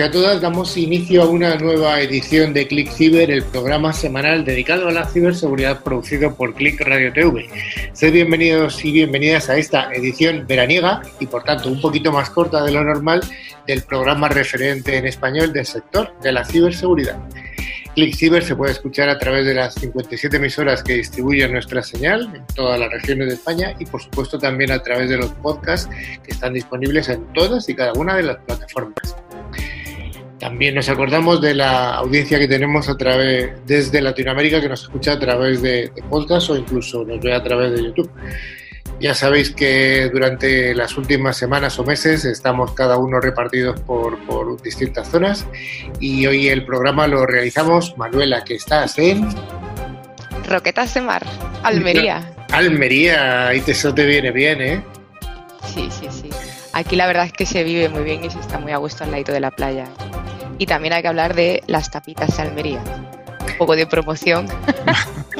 Y a todas, damos inicio a una nueva edición de Click Ciber, el programa semanal dedicado a la ciberseguridad producido por Click Radio TV. Sed bienvenidos y bienvenidas a esta edición veraniega y por tanto un poquito más corta de lo normal del programa referente en español del sector de la ciberseguridad. Click Ciber se puede escuchar a través de las 57 emisoras que distribuyen nuestra señal en todas las regiones de España y por supuesto también a través de los podcasts que están disponibles en todas y cada una de las plataformas. También nos acordamos de la audiencia que tenemos a través desde Latinoamérica que nos escucha a través de, de podcast o incluso nos ve a través de YouTube. Ya sabéis que durante las últimas semanas o meses estamos cada uno repartidos por, por distintas zonas y hoy el programa lo realizamos, Manuela, que estás en... Roquetas de Mar, Almería. Almería, ahí te, eso te viene bien, ¿eh? Sí, sí, sí. Aquí la verdad es que se vive muy bien y se está muy a gusto al lado de la playa. Y también hay que hablar de las tapitas de Almería. Un poco de promoción.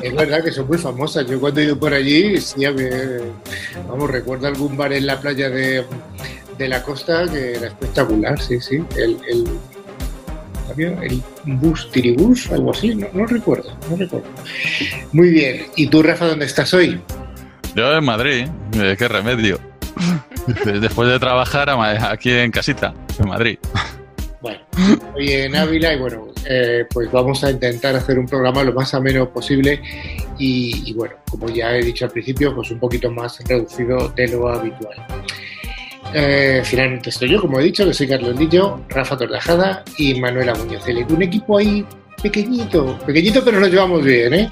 Es verdad que son muy famosas. Yo cuando he ido por allí, sí, vamos, recuerdo algún bar en la playa de, de la costa que era espectacular, sí, sí. El, el, el bus tiribús, algo así, no, no, recuerdo, no recuerdo. Muy bien. ¿Y tú, Rafa, dónde estás hoy? Yo en Madrid, ¿eh? qué remedio. Después de trabajar aquí en casita, en Madrid. Bueno, hoy en Ávila y bueno, eh, pues vamos a intentar hacer un programa lo más ameno posible y, y, bueno, como ya he dicho al principio, pues un poquito más reducido de lo habitual. Eh, finalmente estoy yo, como he dicho, que soy Carlos Lillo, Rafa Tordajada y Manuela Muñoz. Un equipo ahí pequeñito, pequeñito pero nos llevamos bien, ¿eh?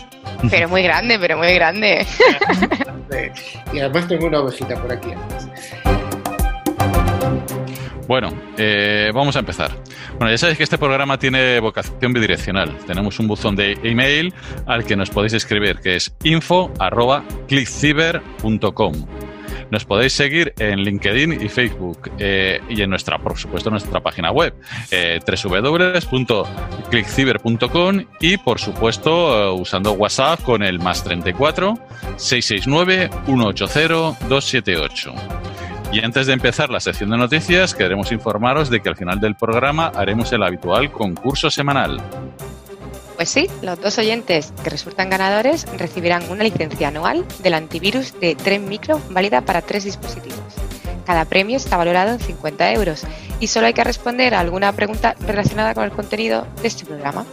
Pero muy grande, pero muy grande. y además tengo una ovejita por aquí. Bueno, eh, vamos a empezar. Bueno, ya sabéis que este programa tiene vocación bidireccional. Tenemos un buzón de email al que nos podéis escribir, que es info.clickciber.com. Nos podéis seguir en LinkedIn y Facebook eh, y en nuestra, por supuesto, nuestra página web, eh, www.clickciber.com y, por supuesto, uh, usando WhatsApp con el más 34 669 180 278. Y antes de empezar la sección de noticias, queremos informaros de que al final del programa haremos el habitual concurso semanal. Pues sí, los dos oyentes que resultan ganadores recibirán una licencia anual del antivirus de Tren Micro válida para tres dispositivos. Cada premio está valorado en 50 euros y solo hay que responder a alguna pregunta relacionada con el contenido de este programa.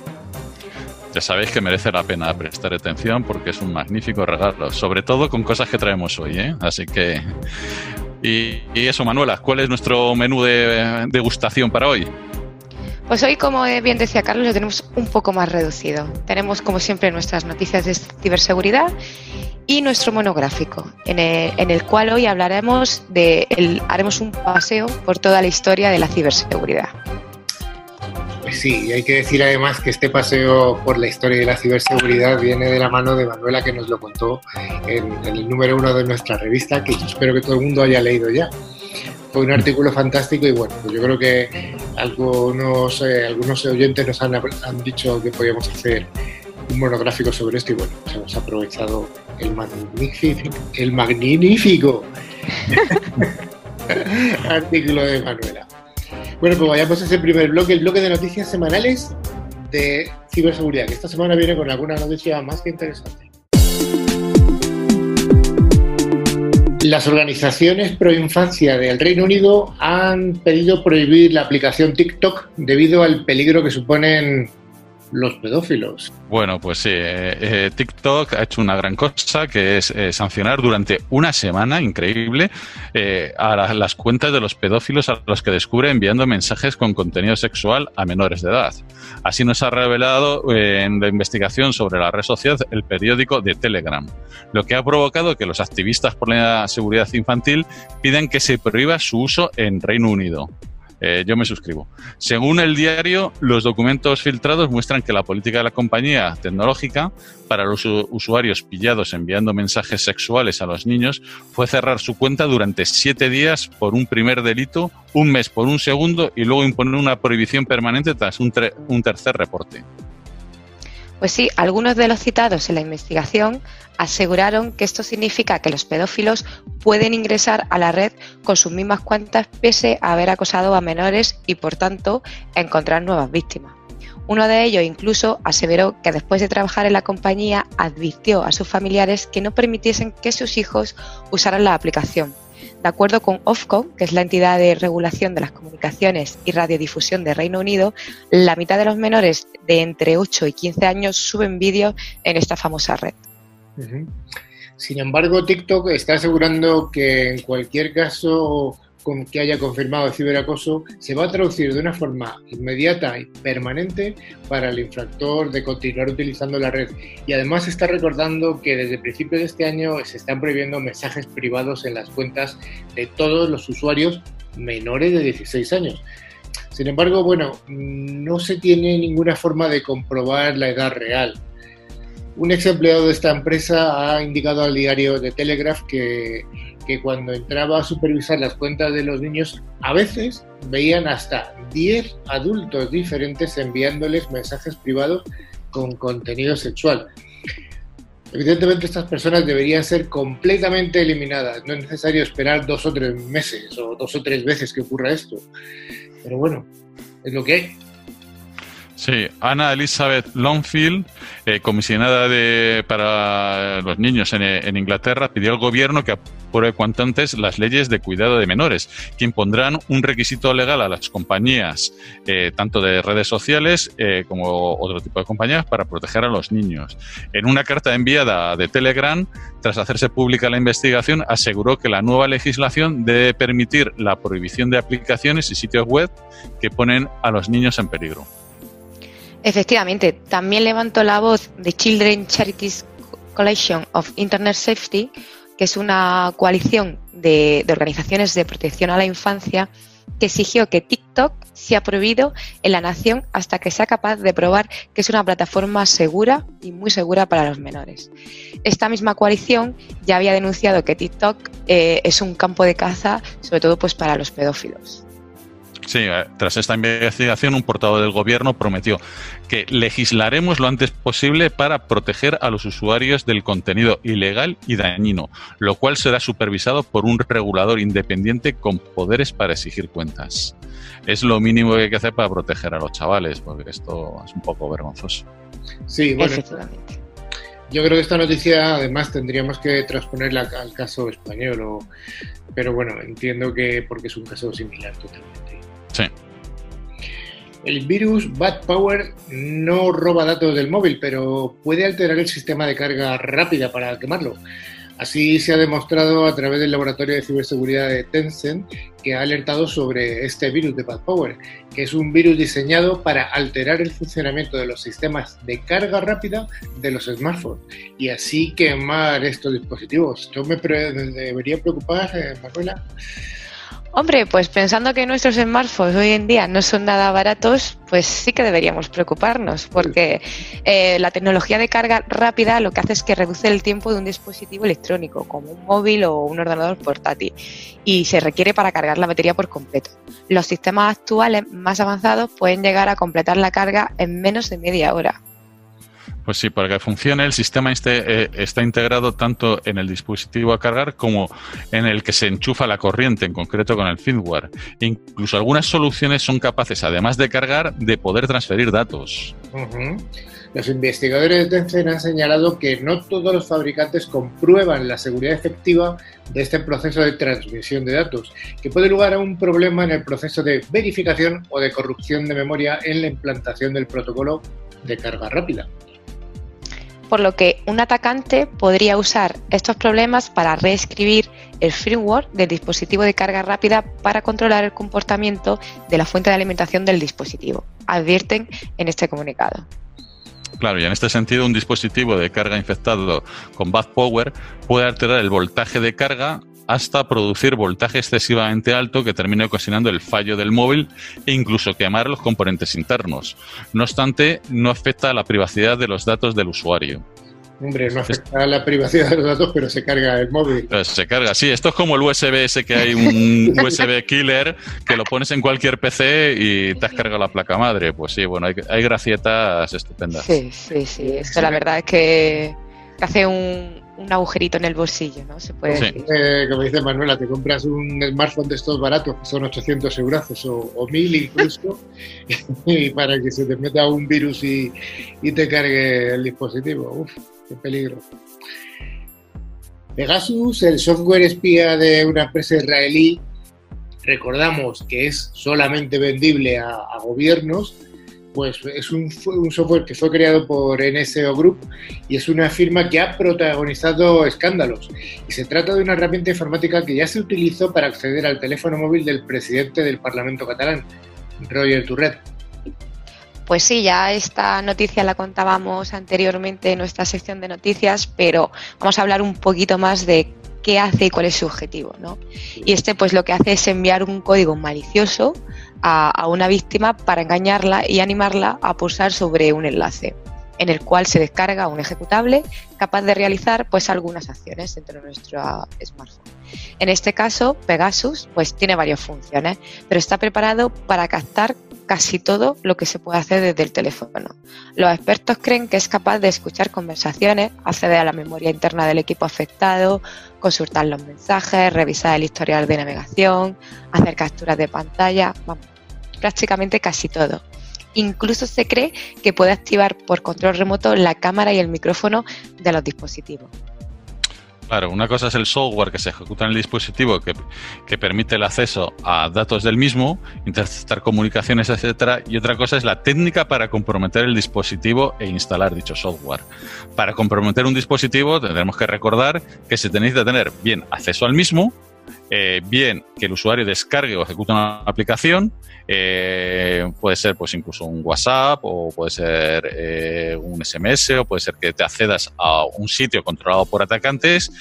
Ya sabéis que merece la pena prestar atención porque es un magnífico regalo, sobre todo con cosas que traemos hoy, ¿eh? Así que y, eso, Manuela, ¿cuál es nuestro menú de degustación para hoy? Pues hoy, como bien decía Carlos, lo tenemos un poco más reducido. Tenemos, como siempre, nuestras noticias de ciberseguridad y nuestro monográfico, en el, en el cual hoy hablaremos de, el, haremos un paseo por toda la historia de la ciberseguridad. Sí, y hay que decir además que este paseo por la historia de la ciberseguridad viene de la mano de Manuela que nos lo contó en, en el número uno de nuestra revista, que yo espero que todo el mundo haya leído ya. Fue un artículo fantástico y bueno, pues yo creo que algunos, eh, algunos oyentes nos han, han, dicho que podíamos hacer un monográfico sobre esto y bueno, pues hemos aprovechado el magnífico, el magnífico artículo de Manuela. Bueno, pues vayamos a ese primer bloque, el bloque de noticias semanales de ciberseguridad, que esta semana viene con alguna noticia más que interesante. Las organizaciones pro infancia del Reino Unido han pedido prohibir la aplicación TikTok debido al peligro que suponen los pedófilos. Bueno, pues sí, eh, eh, TikTok ha hecho una gran cosa que es eh, sancionar durante una semana, increíble, eh, a la, las cuentas de los pedófilos a los que descubre enviando mensajes con contenido sexual a menores de edad. Así nos ha revelado en la investigación sobre la red social el periódico de Telegram, lo que ha provocado que los activistas por la seguridad infantil piden que se prohíba su uso en Reino Unido. Eh, yo me suscribo. Según el diario, los documentos filtrados muestran que la política de la compañía tecnológica para los usuarios pillados enviando mensajes sexuales a los niños fue cerrar su cuenta durante siete días por un primer delito, un mes por un segundo y luego imponer una prohibición permanente tras un, un tercer reporte. Pues sí, algunos de los citados en la investigación aseguraron que esto significa que los pedófilos pueden ingresar a la red con sus mismas cuentas pese a haber acosado a menores y por tanto encontrar nuevas víctimas. Uno de ellos incluso aseveró que después de trabajar en la compañía advirtió a sus familiares que no permitiesen que sus hijos usaran la aplicación. De acuerdo con Ofcom, que es la entidad de regulación de las comunicaciones y radiodifusión de Reino Unido, la mitad de los menores de entre 8 y 15 años suben vídeos en esta famosa red. Sin embargo, TikTok está asegurando que en cualquier caso con que haya confirmado el ciberacoso se va a traducir de una forma inmediata y permanente para el infractor de continuar utilizando la red. Y además está recordando que desde principios de este año se están prohibiendo mensajes privados en las cuentas de todos los usuarios menores de 16 años. Sin embargo, bueno, no se tiene ninguna forma de comprobar la edad real. Un ex empleado de esta empresa ha indicado al diario de Telegraph que, que, cuando entraba a supervisar las cuentas de los niños, a veces veían hasta 10 adultos diferentes enviándoles mensajes privados con contenido sexual. Evidentemente estas personas deberían ser completamente eliminadas. No es necesario esperar dos o tres meses o dos o tres veces que ocurra esto. Pero bueno, es lo que hay. Sí, Ana Elizabeth Longfield, eh, comisionada de, para los niños en, Inglaterra, pidió al gobierno que apruebe cuanto antes las leyes de cuidado de menores, que impondrán un requisito legal a las compañías, eh, tanto de redes sociales eh, como otro tipo de compañías, para proteger a los niños. En una carta enviada de Telegram, tras hacerse pública la investigación, aseguró que la nueva legislación debe permitir la prohibición de aplicaciones y sitios web que ponen a los niños en peligro. Efectivamente, también levantó la voz de Children Charities Coalition of Internet Safety, que es una coalición de, organizaciones de protección a la infancia que exigió que TikTok sea prohibido en la nación hasta que sea capaz de probar que es una plataforma segura y muy segura para los menores. Esta misma coalición ya había denunciado que TikTok eh, es un campo de caza, sobre todo pues para los pedófilos. Sí, eh, tras esta investigación, un portavoz del gobierno prometió que legislaremos lo antes posible para proteger a los usuarios del contenido ilegal y dañino, lo cual será supervisado por un regulador independiente con poderes para exigir cuentas. Es lo mínimo que hay que hacer para proteger a los chavales, porque esto es un poco vergonzoso. Sí, bueno. Yo creo que esta noticia además tendríamos que transponerla al caso español, pero bueno, entiendo que porque es un caso similar totalmente. El virus Bad Power no roba datos del móvil, pero puede alterar el sistema de carga rápida para quemarlo. Así se ha demostrado a través del laboratorio de ciberseguridad de Tencent, que ha alertado sobre este virus de Bad Power, que es un virus diseñado para alterar el funcionamiento de los sistemas de carga rápida de los smartphones y así quemar estos dispositivos. Esto me debería preocupar, eh, Manuela. Hombre, pues pensando que nuestros smartphones hoy en día no son nada baratos, pues sí que deberíamos preocuparnos, porque eh, la tecnología de carga rápida lo que hace es que reduce el tiempo de un dispositivo electrónico, como un móvil o un ordenador portátil, y se requiere para cargar la batería por completo. Los sistemas actuales más avanzados pueden llegar a completar la carga en menos de media hora. Pues sí, para que funcione el sistema este, eh, está integrado tanto en el dispositivo a cargar como en el que se enchufa la corriente, en concreto con el firmware. Incluso algunas soluciones son capaces, además de cargar, de poder transferir datos. Los investigadores de Tencent han señalado que no todos los fabricantes comprueban la seguridad efectiva de este proceso de transmisión de datos, que puede lugar a un problema en el proceso de verificación o de corrupción de memoria en la implantación del protocolo de carga rápida por lo que un atacante podría usar estos problemas para reescribir el firmware del dispositivo de carga rápida para controlar el comportamiento de la fuente de alimentación del dispositivo, advierten en este comunicado. Claro, y en este sentido, un dispositivo de carga infectado con bad power puede alterar el voltaje de carga hasta producir voltaje excesivamente alto que termine ocasionando el fallo del móvil e incluso quemar los componentes internos. No obstante, no afecta a la privacidad de los datos del usuario. Hombre, no afecta a la privacidad de los datos, pero se carga el móvil. se carga, sí. Esto es como el USB ese que hay un USB killer que lo pones en cualquier PC y te has cargado la placa madre. Pues sí, bueno, hay, hay gracietas estupendas. Sí, sí, sí. Esto la verdad es que hace un, un agujerito en el bolsillo, ¿no? Se puede decir. Eh, como dice Manuela, te compras un smartphone de estos baratos, que son 800 euros o, o 1000 incluso, y para que se te meta un virus y, y te cargue el dispositivo. Uf, qué peligro. Pegasus, el software espía de una empresa israelí, recordamos que es solamente vendible a, a gobiernos, pues es un, un, software que fue creado por NSO Group y es una firma que ha protagonizado escándalos. Y se trata de una herramienta informática que ya se utilizó para acceder al teléfono móvil del presidente del Parlamento catalán, Roger Turret. Pues sí, ya esta noticia la contábamos anteriormente en nuestra sección de noticias, pero vamos a hablar un poquito más de qué hace y cuál es su objetivo. ¿no? Y este pues lo que hace es enviar un código malicioso a, una víctima para engañarla y animarla a pulsar sobre un enlace en el cual se descarga un ejecutable capaz de realizar pues algunas acciones dentro de nuestro smartphone. En este caso, Pegasus pues tiene varias funciones, pero está preparado para captar casi todo lo que se puede hacer desde el teléfono. Los expertos creen que es capaz de escuchar conversaciones, acceder a la memoria interna del equipo afectado, consultar los mensajes, revisar el historial de navegación, hacer capturas de pantalla, vamos, prácticamente casi todo. Incluso se cree que puede activar por control remoto la cámara y el micrófono de los dispositivos. Claro, una cosa es el software que se ejecuta en el dispositivo que, que, permite el acceso a datos del mismo, interceptar comunicaciones, etcétera, y otra cosa es la técnica para comprometer el dispositivo e instalar dicho software. Para comprometer un dispositivo tendremos que recordar que se necesita tener bien acceso al mismo, eh, bien que el usuario descargue o ejecute una aplicación, eh, puede ser pues incluso un WhatsApp o puede ser eh, un SMS o puede ser que te accedas a un sitio controlado por atacantes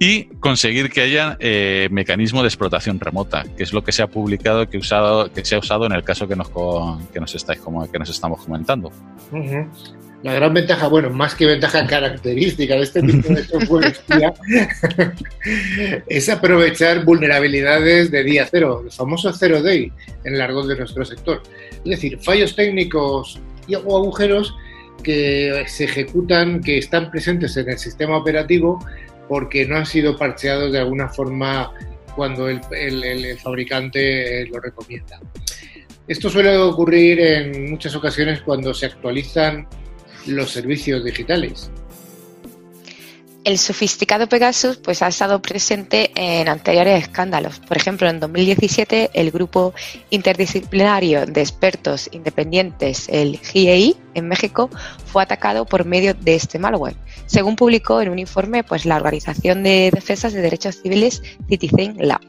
y conseguir que haya eh, mecanismo de explotación remota, que es lo que se ha publicado, que, usado, que se ha usado en el caso que nos, que nos, estáis, que nos estamos comentando. La gran ventaja, bueno, más que ventaja característica de este tipo de software es aprovechar vulnerabilidades de día cero, el famoso zero day en el argot de nuestro sector. Es decir, fallos técnicos y, o agujeros que se ejecutan, que están presentes en el sistema operativo porque no han sido parcheados de alguna forma cuando el, el, el fabricante lo recomienda. Esto suele ocurrir en muchas ocasiones cuando se actualizan los servicios digitales. El sofisticado Pegasus pues, ha estado presente en anteriores escándalos. Por ejemplo, en 2017 el grupo interdisciplinario de expertos independientes, el GIEI, en México, fue atacado por medio de este malware. Según publicó en un informe pues, la Organización de Defensas de Derechos Civiles Citizen Lab.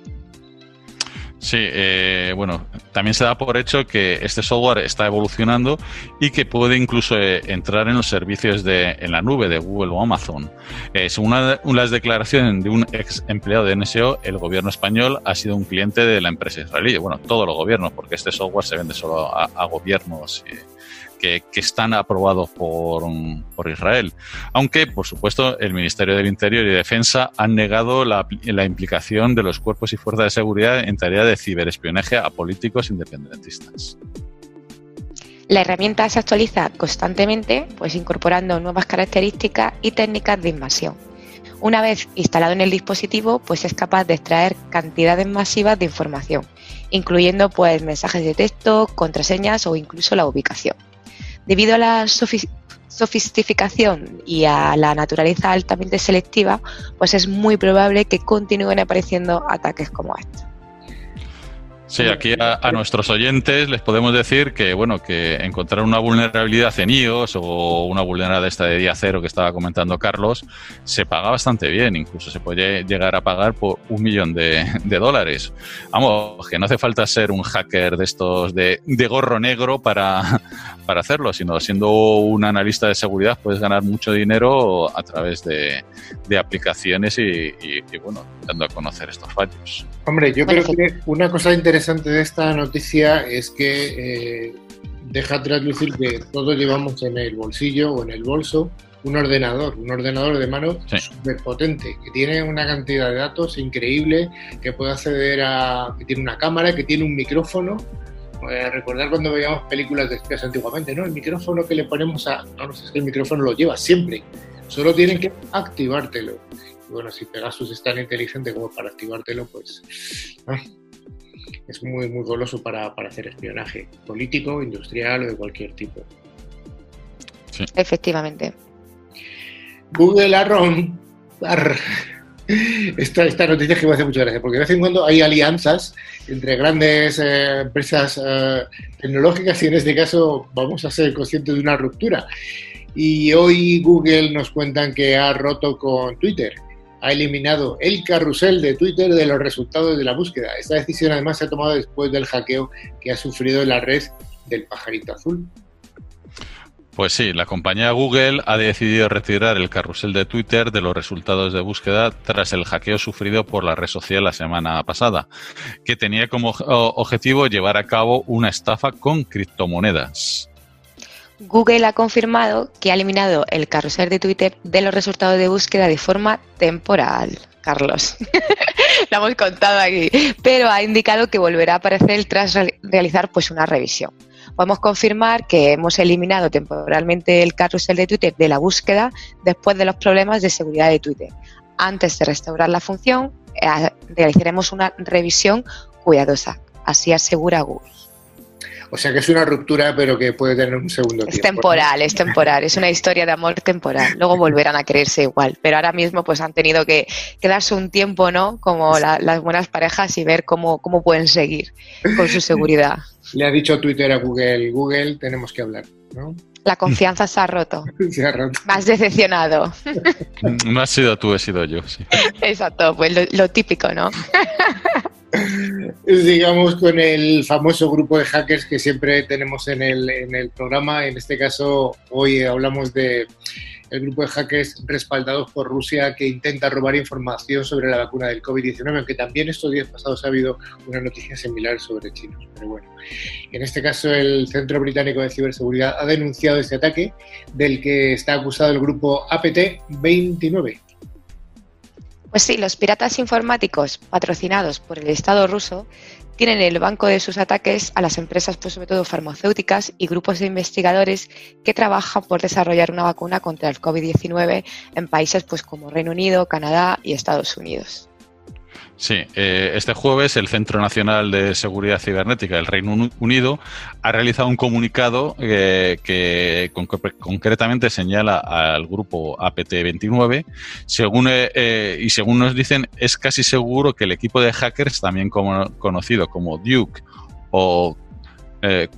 Sí, eh, bueno, también se da por hecho que este software está evolucionando y que puede incluso eh, entrar en los servicios de, en la nube de Google o Amazon. Eh, según una, las declaraciones de un ex empleado de NSO, el gobierno español ha sido un cliente de la empresa israelí. Bueno, todos los gobiernos, porque este software se vende solo a, a gobiernos. Que, están aprobados por, Israel. Aunque, por supuesto, el Ministerio del Interior y Defensa han negado la, la, implicación de los cuerpos y fuerzas de seguridad en tarea de ciberespionaje a políticos independentistas. La herramienta se actualiza constantemente, pues incorporando nuevas características y técnicas de invasión. Una vez instalado en el dispositivo, pues es capaz de extraer cantidades masivas de información, incluyendo pues mensajes de texto, contraseñas o incluso la ubicación. Debido a la sofisticación y a la naturaleza altamente selectiva, pues es muy probable que continúen apareciendo ataques como estos. Sí, aquí a, a, nuestros oyentes les podemos decir que bueno que encontrar una vulnerabilidad en iOS o una vulnerabilidad esta de día cero que estaba comentando Carlos se paga bastante bien, incluso se puede llegar a pagar por un millón de, de dólares. Vamos, que no hace falta ser un hacker de estos de, de gorro negro para, para hacerlo, sino siendo un analista de seguridad puedes ganar mucho dinero a través de, de aplicaciones y, y, y, bueno, dando a conocer estos fallos. Hombre, yo creo que una cosa interesante de esta noticia es que eh, deja traslucir que todos llevamos en el bolsillo o en el bolso un ordenador, un ordenador de mano súper potente, que tiene una cantidad de datos increíble, que puede acceder a, que tiene una cámara, que tiene un micrófono. Eh, recordar cuando veíamos películas de espías antiguamente, ¿no? El micrófono que le ponemos a. No, no sé, es que el micrófono lo lleva siempre. Solo tienen que activártelo. Y bueno, si Pegasus es tan inteligente como para activártelo, pues. Es muy, muy goloso para, para hacer espionaje político, industrial o de cualquier tipo. Efectivamente. Google Arron. Esta, esta noticia que me hace mucha gracia, porque de vez en cuando hay alianzas entre grandes eh, empresas eh, tecnológicas y en este caso vamos a ser conscientes de una ruptura. Y hoy Google nos cuentan que ha roto con Twitter, ha eliminado el carrusel de Twitter de los resultados de la búsqueda. Esta decisión además se ha tomado después del hackeo que ha sufrido la red del pajarito azul. Pues sí, la compañía Google ha decidido retirar el carrusel de Twitter de los resultados de búsqueda tras el hackeo sufrido por la red social la semana pasada, que tenía como objetivo llevar a cabo una estafa con criptomonedas. Google ha confirmado que ha eliminado el carrusel de Twitter de los resultados de búsqueda de forma temporal. Carlos, lo hemos contado aquí, pero ha indicado que volverá a aparecer tras realizar pues una revisión podemos confirmar que hemos eliminado temporalmente el carrusel de Twitter de la búsqueda después de los problemas de seguridad de Twitter. Antes de restaurar la función, eh, realizaremos una revisión cuidadosa, así asegura Google. O sea que es una ruptura, pero que puede tener un segundo tiempo. Es temporal, es temporal, es una historia de amor temporal. Luego volverán a creerse igual, pero ahora mismo pues han tenido que quedarse un tiempo, ¿no? Como las buenas parejas y ver cómo, cómo pueden seguir con su seguridad le ha dicho Twitter a Google, Google, tenemos que hablar, ¿no? La confianza se ha roto. se ha roto. Más decepcionado. No has sido tú, he sido yo, sí. Exacto, pues lo, típico, ¿no? Digamos con el famoso grupo de hackers que siempre tenemos en el, en el programa. En este caso, hoy hablamos de el grupo de hackers respaldados por Rusia que intenta robar información sobre la vacuna del COVID-19, aunque también estos días pasados ha habido una noticia similar sobre chinos. Pero bueno, en este caso el Centro Británico de Ciberseguridad ha denunciado este ataque del que está acusado el grupo APT-29. Pues sí, los piratas informáticos patrocinados por el Estado ruso tienen el banco de sus ataques a las empresas, pues sobre todo farmacéuticas y grupos de investigadores que trabajan por desarrollar una vacuna contra el COVID-19 en países pues como Reino Unido, Canadá y Estados Unidos. Sí, eh, este jueves el Centro Nacional de Seguridad Cibernética del Reino Unido ha realizado un comunicado eh, que concretamente señala al grupo APT29. Según, eh, y según nos dicen, es casi seguro que el equipo de hackers, también conocido como Duke o eh,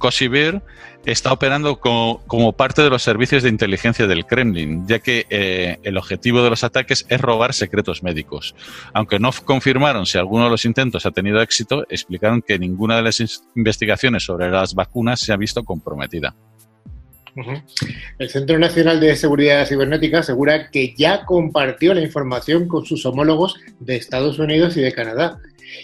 está operando como, parte de los servicios de inteligencia del Kremlin, ya que eh, el objetivo de los ataques es robar secretos médicos. Aunque no confirmaron si alguno de los intentos ha tenido éxito, explicaron que ninguna de las investigaciones sobre las vacunas se ha visto comprometida. El Centro Nacional de Seguridad Cibernética asegura que ya compartió la información con sus homólogos de Estados Unidos y de Canadá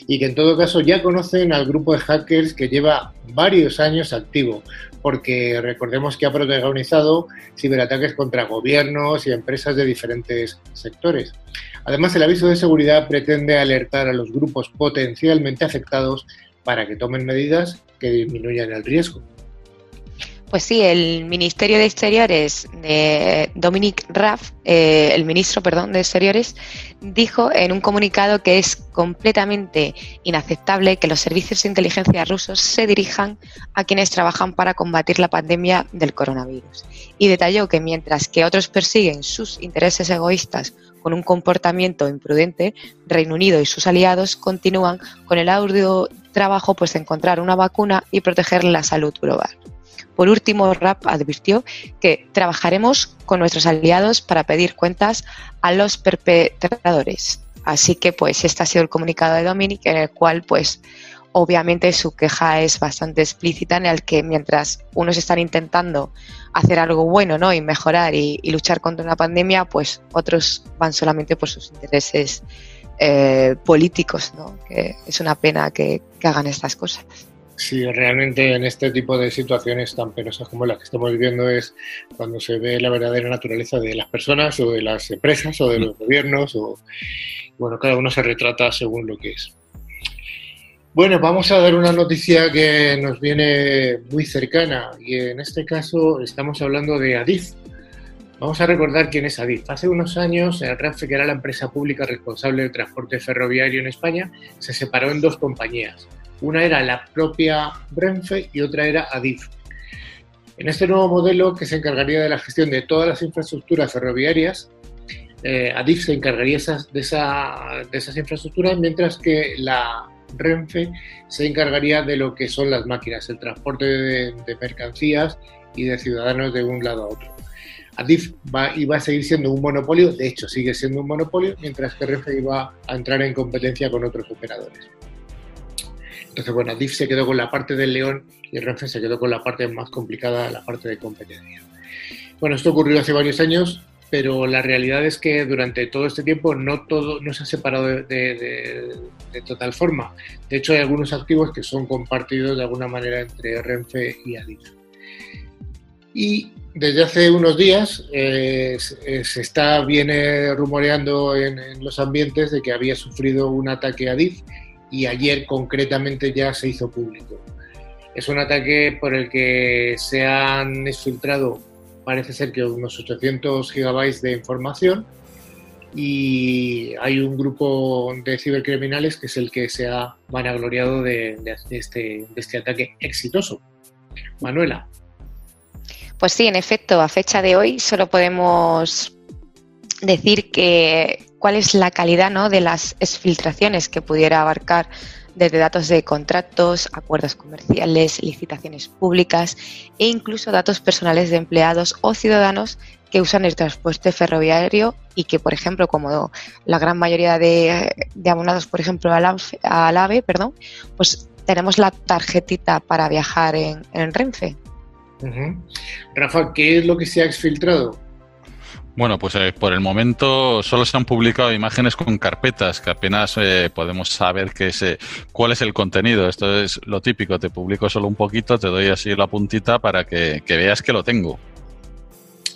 y que en todo caso ya conocen al grupo de hackers que lleva varios años activo, porque recordemos que ha protagonizado ciberataques contra gobiernos y empresas de diferentes sectores. Además, el aviso de seguridad pretende alertar a los grupos potencialmente afectados para que tomen medidas que disminuyan el riesgo. Pues sí, el Ministerio de Exteriores de Dominic Raff, eh, el ministro, perdón, de Exteriores, dijo en un comunicado que es completamente inaceptable que los servicios de inteligencia rusos se dirijan a quienes trabajan para combatir la pandemia del coronavirus. Y detalló que mientras que otros persiguen sus intereses egoístas con un comportamiento imprudente, Reino Unido y sus aliados continúan con el audio trabajo pues, de encontrar una vacuna y proteger la salud global. Por último, RAP advirtió que trabajaremos con nuestros aliados para pedir cuentas a los perpetradores. Así que, pues, este ha sido el comunicado de Dominic, en el cual, pues, obviamente su queja es bastante explícita, en el que mientras unos están intentando hacer algo bueno, ¿no? Y mejorar y, luchar contra una pandemia, pues otros van solamente por sus intereses eh, políticos, ¿no? Que es una pena que hagan estas cosas. Sí, realmente en este tipo de situaciones tan penosas como las que estamos viviendo es cuando se ve la verdadera naturaleza de las personas o de las empresas o de los gobiernos o bueno, cada uno se retrata según lo que es. Bueno, vamos a dar una noticia que nos viene muy cercana y en este caso estamos hablando de Adif. Vamos a recordar quién es Adif. Hace unos años, el Renfe, que era la empresa pública responsable del transporte ferroviario en España, se separó en dos compañías. Una era la propia Renfe y otra era Adif. En este nuevo modelo, que se encargaría de la gestión de todas las infraestructuras ferroviarias, eh, Adif se encargaría de, esas infraestructuras, mientras que la Renfe se encargaría de lo que son las máquinas, el transporte de, mercancías y de ciudadanos de un lado a otro. Adif iba a seguir siendo un monopolio, de hecho sigue siendo un monopolio, mientras que Renfe iba a entrar en competencia con otros operadores. Entonces, bueno, DIF se quedó con la parte del león y Renfe se quedó con la parte más complicada, la parte de competencia. Bueno, esto ocurrió hace varios años, pero la realidad es que durante todo este tiempo no todo no se ha separado de, total forma. De hecho, hay algunos activos que son compartidos de alguna manera entre Renfe y Adif. Y desde hace unos días eh, se está viene rumoreando en, en, los ambientes de que había sufrido un ataque a Adif y ayer concretamente ya se hizo público. Es un ataque por el que se han exfiltrado, parece ser que unos 800 gigabytes de información y hay un grupo de cibercriminales que es el que se ha vanagloriado de, de, este, de este ataque exitoso. Manuela. Pues sí, en efecto, a fecha de hoy solo podemos decir que cuál es la calidad ¿no? de las exfiltraciones que pudiera abarcar desde datos de contratos, acuerdos comerciales, licitaciones públicas e incluso datos personales de empleados o ciudadanos que usan el transporte ferroviario y que, por ejemplo, como la gran mayoría de, abonados, por ejemplo, al, AVE, perdón, pues tenemos la tarjetita para viajar en, Renfe. Rafa, ¿qué es lo que se ha exfiltrado? Bueno, pues eh, por el momento solo se han publicado imágenes con carpetas que apenas eh, podemos saber qué es, eh, cuál es el contenido. Esto es lo típico, te publico solo un poquito, te doy así la puntita para que, veas que lo tengo.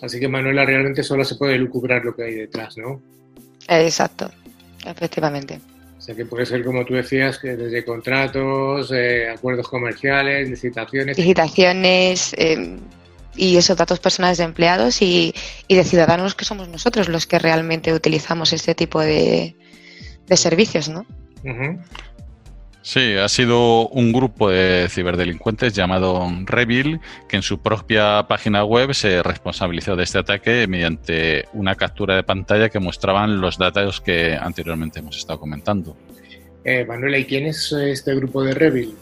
Así que Manuela, realmente solo se puede lucubrar lo que hay detrás, ¿no? Exacto, efectivamente. O sea que puede ser, como tú decías, que desde contratos, acuerdos comerciales, licitaciones. Licitaciones, y esos datos personales de empleados y, de ciudadanos que somos nosotros los que realmente utilizamos este tipo de, servicios, ¿no? Sí, ha sido un grupo de ciberdelincuentes llamado Revil que en su propia página web se responsabilizó de este ataque mediante una captura de pantalla que mostraban los datos que anteriormente hemos estado comentando. Eh, Manuela, ¿y quién es este grupo de Revil?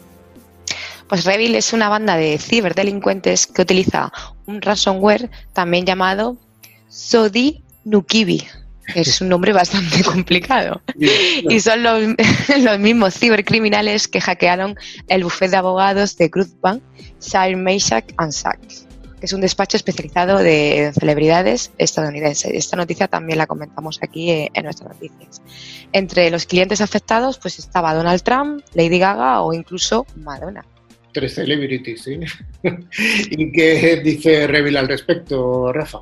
Pues Revil es una banda de ciberdelincuentes que utiliza un ransomware también llamado Sodi Nukibi. Es un nombre bastante complicado. Y son los, mismos cibercriminales que hackearon el bufete de abogados de Groupbank, Shire Meshach and Sachs, que es un despacho especializado de celebridades estadounidenses. Esta noticia también la comentamos aquí eh, en nuestras noticias. Entre los clientes afectados pues estaba Donald Trump, Lady Gaga o incluso Madonna tres celebrities, ¿sí? ¿Y qué dice Revil al respecto, Rafa?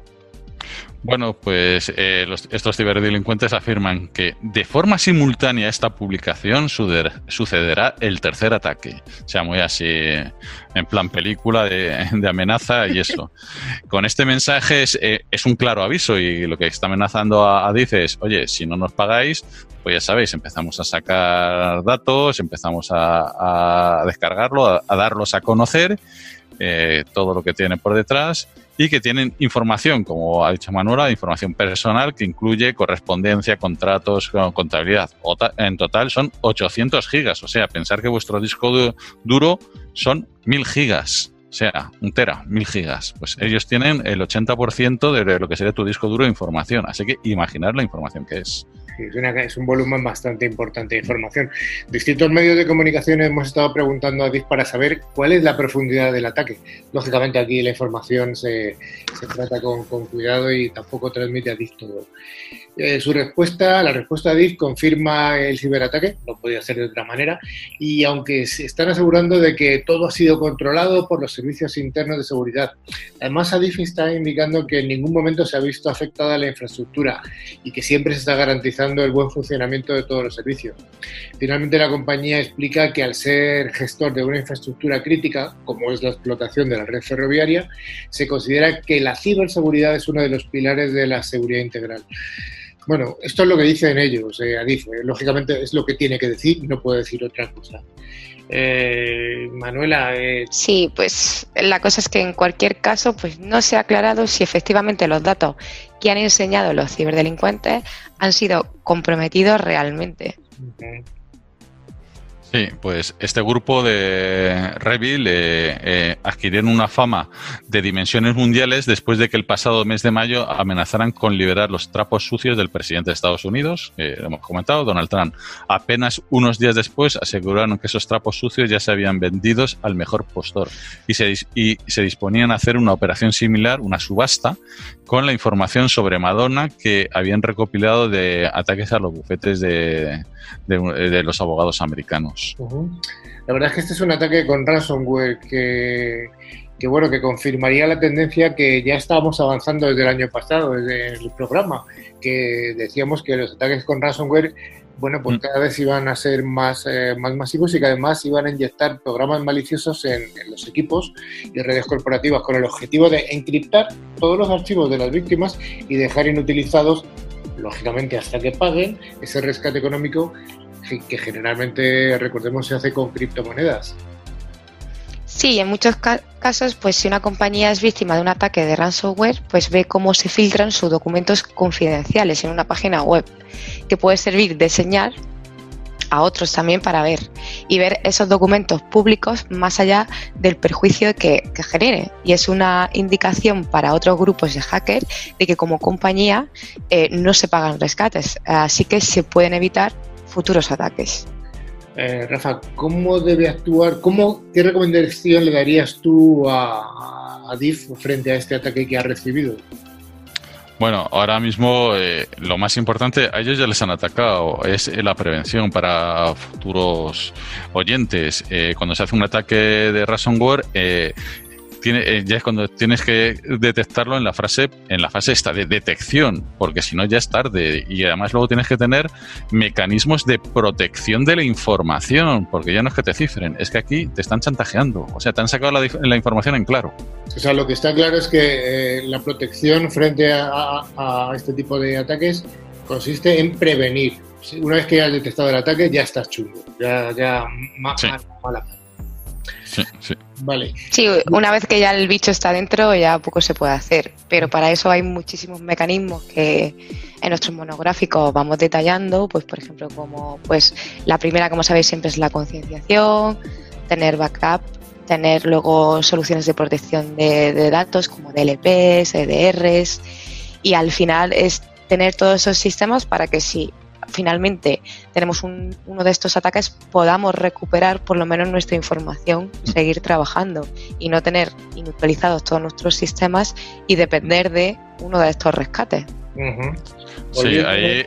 Bueno, pues eh, estos ciberdelincuentes afirman que de forma simultánea a esta publicación sucederá el tercer ataque. O sea, muy así, en plan película de, amenaza y eso. Con este mensaje eh, es, un claro aviso y lo que está amenazando a, a Dice es, oye, si no nos pagáis, pues ya sabéis, empezamos a sacar datos, empezamos a, descargarlo, a, darlos a conocer, eh, todo lo que tiene por detrás y que tienen información, como ha dicho Manuela, información personal que incluye correspondencia, contratos, contabilidad. En total son 800 gigas, o sea, pensar que vuestro disco duro son 1000 gigas. O sea, un tera, 1000 gigas. Pues ellos tienen el 80% de lo que sería tu disco duro de información. Así que imaginar la información que es. Es, un volumen bastante importante de información. Distintos medios de comunicación hemos estado preguntando a DIF para saber cuál es la profundidad del ataque. Lógicamente aquí la información se, trata con, cuidado y tampoco transmite a DIF todo. Eh, su respuesta, la respuesta de DIF confirma el ciberataque, no podía ser de otra manera, y aunque se están asegurando de que todo ha sido controlado por los servicios internos de seguridad. Además, ADIF está indicando que en ningún momento se ha visto afectada la infraestructura y que siempre se está garantizando el buen funcionamiento de todos los servicios. Finalmente, la compañía explica que al ser gestor de una infraestructura crítica, como es la explotación de la red ferroviaria, se considera que la ciberseguridad es uno de los pilares de la seguridad integral. Bueno, esto es lo que dicen ellos, eh, lógicamente es lo que tiene que decir y no puede decir otra cosa. Eh, Manuela. Eh... Sí, pues la cosa es que en cualquier caso, pues no se ha aclarado si efectivamente los datos que han enseñado los ciberdelincuentes han sido comprometidos realmente. Sí, pues este grupo de Revil eh, eh, adquirieron una fama de dimensiones mundiales después de que el pasado mes de mayo amenazaran con liberar los trapos sucios del presidente de Estados Unidos, que lo hemos comentado, Donald Trump. Apenas unos días después aseguraron que esos trapos sucios ya se habían vendidos al mejor postor y se, y se disponían a hacer una operación similar, una subasta, con la información sobre Madonna que habían recopilado de ataques a los bufetes de, de, los abogados americanos. La verdad es que este es un ataque con ransomware que, que, bueno, que confirmaría la tendencia que ya estábamos avanzando desde el año pasado, desde el programa, que decíamos que los ataques con ransomware bueno, pues mm. cada vez iban a ser más, eh, más masivos y que además iban a inyectar programas maliciosos en, los equipos y redes corporativas con el objetivo de encriptar todos los archivos de las víctimas y dejar inutilizados, lógicamente hasta que paguen ese rescate económico que generalmente, recordemos, se hace con criptomonedas. Sí, en muchos casos, pues si una compañía es víctima de un ataque de ransomware, pues ve cómo se filtran sus documentos confidenciales en una página web, que puede servir de señal a otros también para ver y ver esos documentos públicos más allá del perjuicio que, genere. Y es una indicación para otros grupos de hackers de que como compañía eh, no se pagan rescates, así que se pueden evitar futuros ataques. Eh, Rafa, ¿cómo debe actuar? ¿Cómo, ¿Qué recomendación le darías tú a, DIF frente a este ataque que ha recibido? Bueno, ahora mismo eh, lo más importante, a ellos ya les han atacado, es la prevención para futuros oyentes. Eh, cuando se hace un ataque de ransomware, tiene, eh, ya es cuando tienes que detectarlo en la frase, en la fase esta de detección, porque si no ya es tarde. Y además luego tienes que tener mecanismos de protección de la información, porque ya no es que te cifren, es que aquí te están chantajeando. O sea, te han sacado la, información en claro. O sea, lo que está claro es que eh, la protección frente a, este tipo de ataques consiste en prevenir. Una vez que has detectado el ataque, ya estás chungo. Ya, ya Sí, sí. Vale. Sí, una vez que ya el bicho está dentro, ya poco se puede hacer. Pero para eso hay muchísimos mecanismos que en nuestros monográficos vamos detallando. Pues, por ejemplo, como pues la primera, como sabéis, siempre es la concienciación, tener backup, tener luego soluciones de protección de, de datos como DLPs, EDRs. Y al final es tener todos esos sistemas para que si finalmente tenemos uno de estos ataques, podamos recuperar por lo menos nuestra información y seguir trabajando y no tener inutilizados todos nuestros sistemas y depender de uno de estos rescates. Sí, ahí,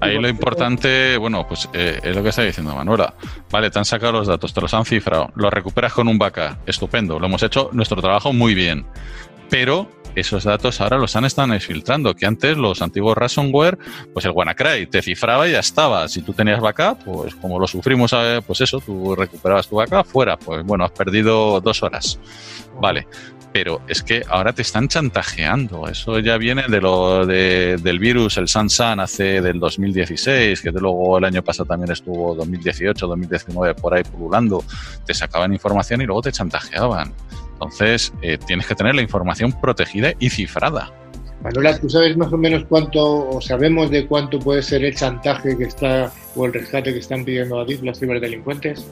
ahí lo importante, bueno, pues eh, es lo que está diciendo Manuela. Vale, te han sacado los datos, te los han cifrado, los recuperas con un backup, estupendo, lo hemos hecho nuestro trabajo muy bien. Pero esos datos ahora los han estado filtrando, que antes los antiguos ransomware, pues el WannaCry te cifraba y ya estaba. Si tú tenías backup, pues como lo sufrimos, eh, pues eso, tú recuperabas tu backup, fuera, pues bueno, has perdido dos horas. Vale, pero es que ahora te están chantajeando. Eso ya viene de lo del virus, el Sansan hace del 2016, que luego el año pasado también estuvo 2018, 2019 por ahí pululando. Te sacaban información y luego te chantajeaban. Entonces, eh, tienes que tener la información protegida y cifrada. Manuela, ¿tú sabes más o menos cuánto, o sabemos de cuánto puede ser el chantaje que está, o el rescate que están pidiendo a DIF los ciberdelincuentes?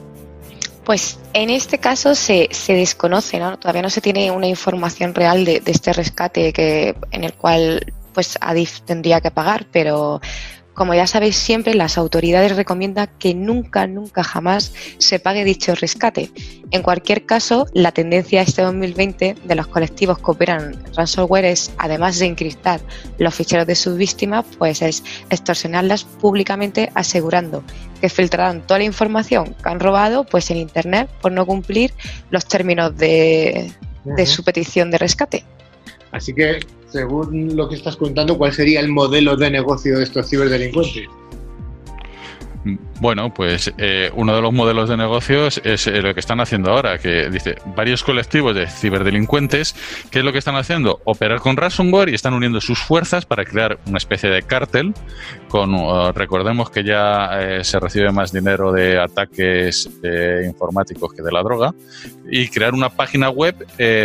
Pues en este caso se, se desconoce, ¿no? Todavía no se tiene una información real de, este rescate que, en el cual pues Adif tendría que pagar, pero Como ya sabéis siempre, las autoridades recomiendan que nunca, nunca jamás se pague dicho rescate. En cualquier caso, la tendencia este 2020 de los colectivos que operan ransomware es, además de encriptar los ficheros de sus víctimas, pues es extorsionarlas públicamente asegurando que filtrarán toda la información que han robado pues en Internet por no cumplir los términos de, de su petición de rescate. Así que según lo que estás contando, ¿cuál sería el modelo de negocio de estos ciberdelincuentes? Bueno, pues eh, uno de los modelos de negocios es eh, lo que están haciendo ahora, que dice varios colectivos de ciberdelincuentes, ¿qué es lo que están haciendo? Operar con ransomware y están uniendo sus fuerzas para crear una especie de cártel. Con, uh, recordemos que ya eh, se recibe más dinero de ataques informáticos que de la droga y crear una página web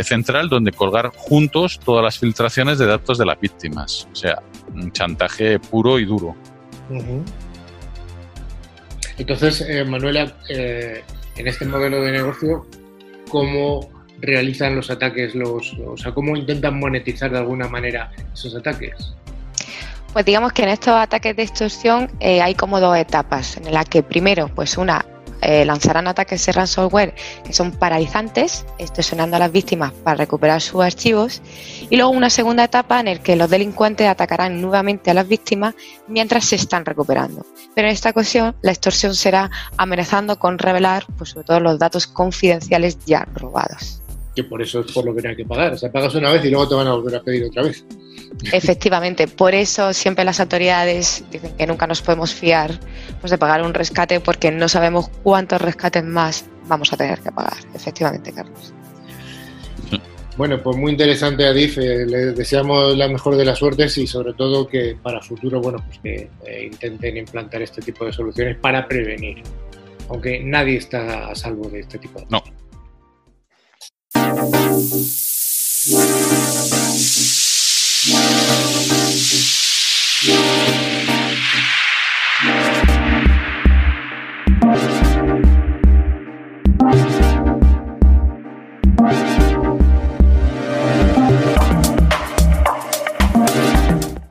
central donde colgar juntos todas las filtraciones de datos de las víctimas. O sea, un chantaje puro y duro. Entonces, eh, Manuela, eh, en este modelo de negocio, ¿cómo realizan los ataques? Los, o sea, ¿cómo intentan monetizar de alguna manera esos ataques? Pues digamos que en estos ataques de extorsión eh, hay como dos etapas, en la que primero, pues una eh, lanzarán ataques de ransomware que son paralizantes, extorsionando a las víctimas para recuperar sus archivos, y luego una segunda etapa en la que los delincuentes atacarán nuevamente a las víctimas mientras se están recuperando. Pero en esta ocasión la extorsión será amenazando con revelar, pues sobre todo los datos confidenciales ya robados que por eso es por lo que no hay que pagar. O sea, pagas una vez y luego te van a volver a pedir otra vez. Efectivamente, por eso siempre las autoridades dicen que nunca nos podemos fiar pues, de pagar un rescate porque no sabemos cuántos rescates más vamos a tener que pagar. Efectivamente, Carlos. Bueno, pues muy interesante, Adif. Eh, le deseamos la mejor de las suertes y sobre todo que para futuro, bueno, pues que eh, intenten implantar este tipo de soluciones para prevenir. Aunque nadie está a salvo de este tipo de No.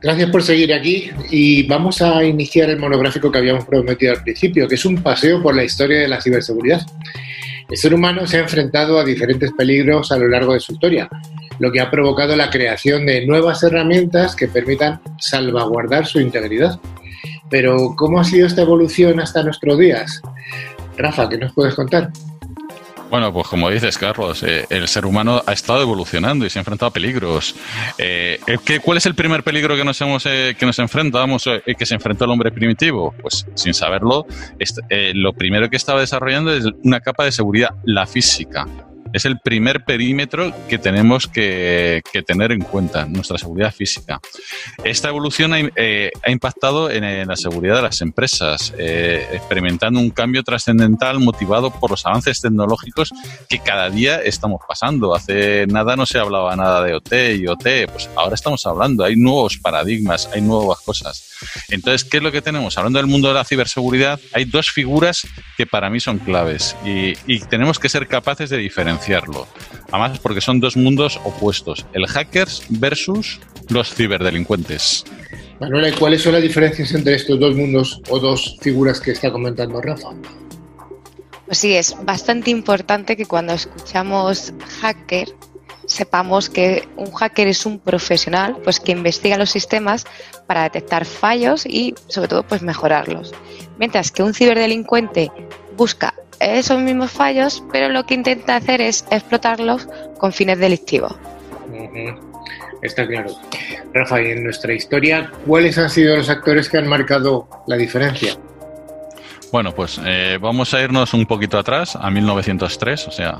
Gracias por seguir aquí y vamos a iniciar el monográfico que habíamos prometido al principio, que es un paseo por la historia de la ciberseguridad. El ser humano se ha enfrentado a diferentes peligros a lo largo de su historia, lo que ha provocado la creación de nuevas herramientas que permitan salvaguardar su integridad. Pero, ¿cómo ha sido esta evolución hasta nuestros días? Rafa, ¿qué nos puedes contar? Bueno, pues como dices, Carlos, eh, el ser humano ha estado evolucionando y se ha enfrentado a peligros. Eh, ¿Cuál es el primer peligro que nos hemos eh, que nos enfrentamos, que se enfrentó el hombre primitivo? Pues sin saberlo, lo primero que estaba desarrollando es una capa de seguridad, la física es el primer perímetro que tenemos que, tener en cuenta, nuestra seguridad física. Esta evolución ha, eh, impactado en, la seguridad de las empresas, eh, experimentando un cambio trascendental motivado por los avances tecnológicos que cada día estamos pasando. Hace nada no se hablaba nada de OT y OT, pues ahora estamos hablando, hay nuevos paradigmas, hay nuevas cosas. Entonces, ¿qué es lo que tenemos? Hablando del mundo de la ciberseguridad, hay dos figuras que para mí son claves y, tenemos que ser capaces de diferenciarlo. Además, porque son dos mundos opuestos, el hackers versus los ciberdelincuentes. Manuela, ¿y cuáles son las diferencias entre estos dos mundos o dos figuras que está comentando Rafa? Pues sí, es bastante importante que cuando escuchamos hacker sepamos que un hacker es un profesional pues que investiga los sistemas para detectar fallos y sobre todo pues mejorarlos. Mientras que un ciberdelincuente busca esos mismos fallos, pero lo que intenta hacer es explotarlos con fines delictivos. Está claro. Rafa, y en nuestra historia, ¿cuáles han sido los actores que han marcado la diferencia? Bueno, pues eh, vamos a irnos un poquito atrás, a 1903, o sea,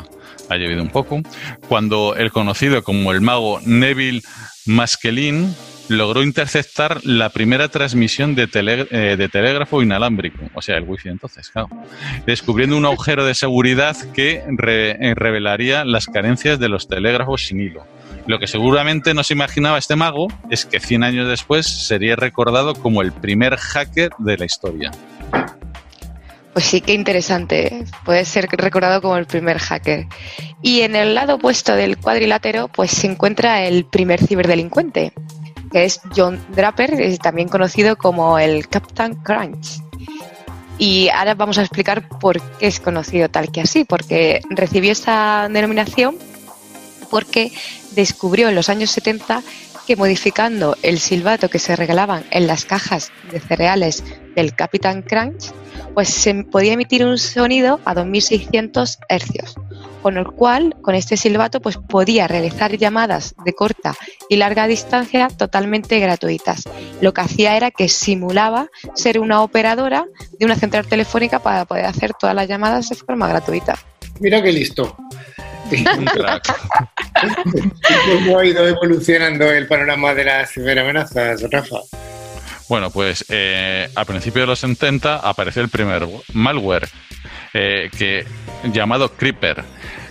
ha llovido un poco, cuando el conocido como el mago Neville Maskelin logró interceptar la primera transmisión de, eh, de, telégrafo inalámbrico, o sea, el wifi entonces, claro, descubriendo un agujero de seguridad que eh, revelaría las carencias de los telégrafos sin hilo. Lo que seguramente no se imaginaba este mago es que 100 años después sería recordado como el primer hacker de la historia. Pues sí, qué interesante. Puede ser recordado como el primer hacker. Y en el lado opuesto del cuadrilátero, pues se encuentra el primer ciberdelincuente. Que es John Draper, también conocido como el Captain Crunch. Y ahora vamos a explicar por qué es conocido tal que así, porque recibió esta denominación porque descubrió en los años 70 que modificando el silbato que se regalaban en las cajas de cereales del Capitán Crunch, pues se podía emitir un sonido a 2600 hercios, con el cual, con este silbato, pues podía realizar llamadas de corta y larga distancia totalmente gratuitas. Lo que hacía era que simulaba ser una operadora de una central telefónica para poder hacer todas las llamadas de forma gratuita. Mira qué listo. ¿Cómo ha ido evolucionando el panorama de las ciberamenazas, Rafa? Bueno, pues eh, a principios de los 70 apareció el primer malware eh, que, llamado Creeper.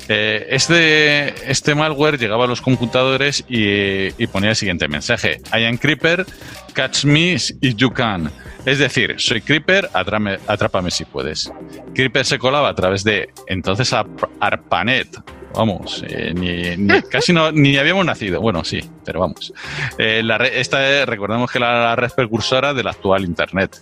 Eh, este, este malware llegaba a los computadores y, ponía el siguiente mensaje: I am Creeper, catch me if you can. Es decir, soy Creeper, atrápame si puedes. Creeper se colaba a través de entonces ARPANET, vamos, eh, ni, casi no, ni habíamos nacido. Bueno, sí, pero vamos. Eh, la esta recordemos que era la red precursora del actual Internet.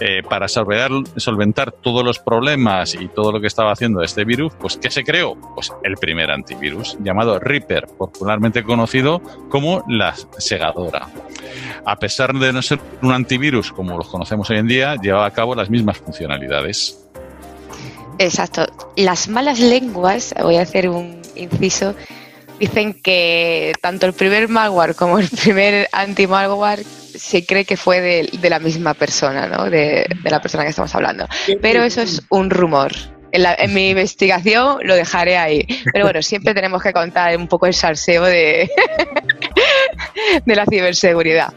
Eh, para solventar, solventar todos los problemas y todo lo que estaba haciendo este virus, pues ¿qué se creó? Pues el primer antivirus, llamado Reaper, popularmente conocido como la segadora. A pesar de no ser un antivirus como los conocemos hoy en día, llevaba a cabo las mismas funcionalidades. Exacto. Las malas lenguas, voy a hacer un inciso, dicen que tanto el primer malware como el primer anti-malware se cree que fue de, la misma persona, ¿no? De, la persona que estamos hablando. Pero eso es un rumor. En, mi investigación lo dejaré ahí. Pero bueno, siempre tenemos que contar un poco el salseo de, de la ciberseguridad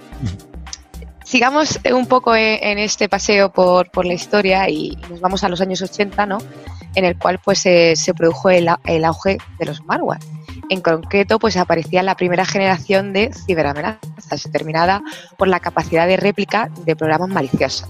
sigamos un poco en, este paseo por, por, la historia y nos vamos a los años 80, ¿no? En el cual pues se produjo el, el, auge de los malware. En concreto, pues aparecía la primera generación de ciberamenazas, determinada por la capacidad de réplica de programas maliciosos.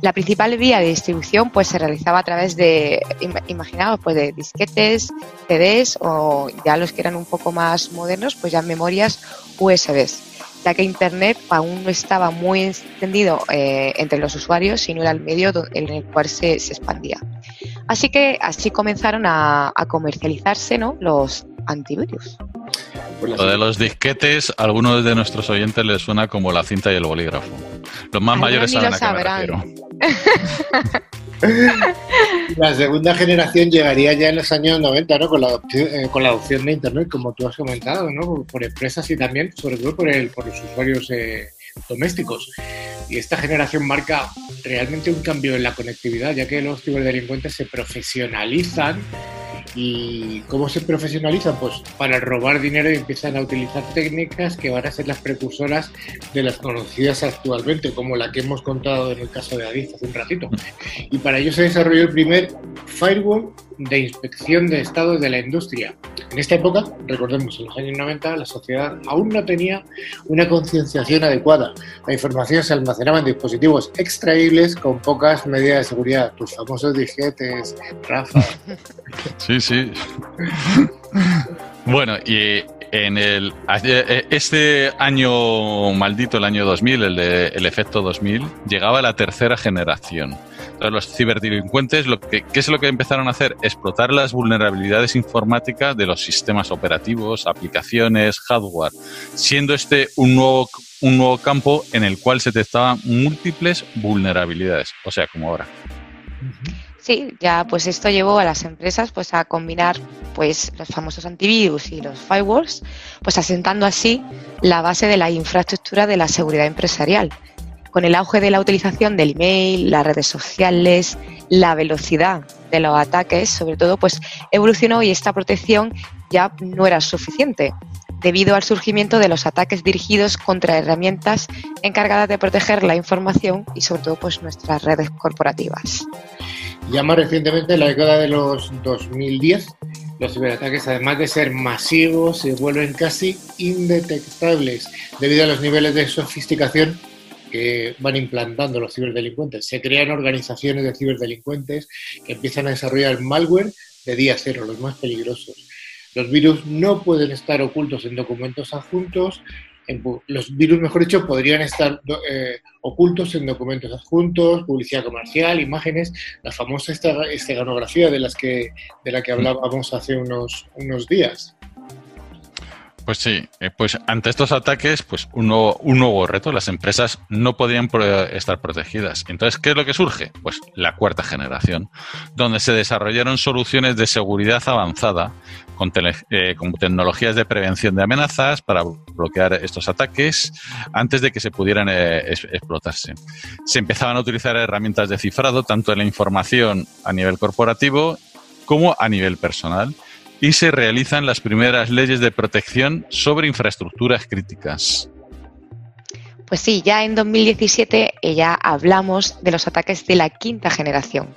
La principal vía de distribución pues se realizaba a través de, imaginaos, pues de disquetes, CDs o ya los que eran un poco más modernos, pues ya memorias USBs ya que Internet aún no estaba muy extendido eh, entre los usuarios, sino era el medio en el cual se, expandía. Así que así comenzaron a, comercializarse ¿no? los antivirus. Lo de los disquetes, a algunos de nuestros oyentes les suena como la cinta y el bolígrafo. Los más mayores saben a qué me refiero. La segunda generación llegaría ya en los años 90, ¿no? Con la, eh, con la adopción de Internet, como tú has comentado, ¿no? Por empresas y también, sobre todo, por, el, por los usuarios eh, domésticos. Y esta generación marca realmente un cambio en la conectividad, ya que los ciberdelincuentes se profesionalizan ¿Y cómo se profesionalizan? Pues para robar dinero y empiezan a utilizar técnicas que van a ser las precursoras de las conocidas actualmente, como la que hemos contado en el caso de Adif hace un ratito. Y para ello se desarrolló el primer firewall de inspección de estados de la industria. En esta época, recordemos, en los años 90, la sociedad aún no tenía una concienciación adecuada. La información se almacenaba en dispositivos extraíbles con pocas medidas de seguridad. Tus famosos disquetes, Rafa. Sí, sí. bueno, y en el eh, este año maldito, el año 2000, el de el efecto 2000, llegaba la tercera generación los ciberdelincuentes, lo que, ¿qué es lo que empezaron a hacer? Explotar las vulnerabilidades informáticas de los sistemas operativos, aplicaciones, hardware, siendo este un nuevo, un nuevo campo en el cual se detectaban múltiples vulnerabilidades, o sea, como ahora. Sí, ya pues esto llevó a las empresas pues a combinar pues los famosos antivirus y los firewalls, pues asentando así la base de la infraestructura de la seguridad empresarial con el auge de la utilización del email, las redes sociales, la velocidad de los ataques, sobre todo, pues evolucionó y esta protección ya no era suficiente debido al surgimiento de los ataques dirigidos contra herramientas encargadas de proteger la información y sobre todo pues nuestras redes corporativas. Ya más recientemente, en la década de los 2010, los ciberataques, además de ser masivos, se vuelven casi indetectables debido a los niveles de sofisticación que van implantando los ciberdelincuentes. Se crean organizaciones de ciberdelincuentes que empiezan a desarrollar malware de día cero, los más peligrosos. Los virus no pueden estar ocultos en documentos adjuntos, los virus, mejor dicho, podrían estar eh, ocultos en documentos adjuntos, publicidad comercial, imágenes, la famosa esteganografía de, las que, de la que hablábamos hace unos, unos días. Pues sí, eh, pues ante estos ataques, pues un nuevo, reto, las empresas no podrían estar protegidas. Entonces, ¿qué es lo que surge? Pues la cuarta generación, donde se desarrollaron soluciones de seguridad avanzada con, eh, tecnologías de prevención de amenazas para bloquear estos ataques antes de que se pudieran eh, explotarse. Se empezaban a utilizar herramientas de cifrado, tanto en la información a nivel corporativo como a nivel personal y se realizan las primeras leyes de protección sobre infraestructuras críticas. Pues sí, ya en 2017 eh, ya hablamos de los ataques de la quinta generación,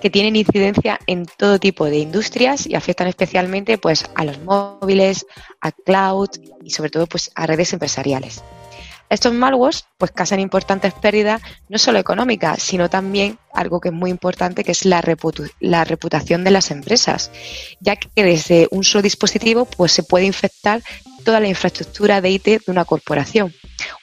que tienen incidencia en todo tipo de industrias y afectan especialmente pues, a los móviles, a cloud y sobre todo pues, a redes empresariales. Estos malwares pues causan importantes pérdidas no solo económicas, sino también algo que es muy importante, que es la, reputación de las empresas, ya que desde un solo dispositivo pues se puede infectar toda la infraestructura de IT de una corporación.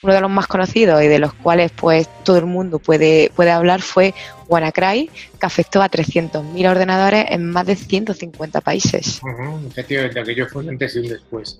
Uno de los más conocidos y de los cuales pues todo el mundo puede, puede hablar fue WannaCry, que afectó a 300.000 ordenadores en más de 150 países. efectivamente, aquello fue un antes y un después.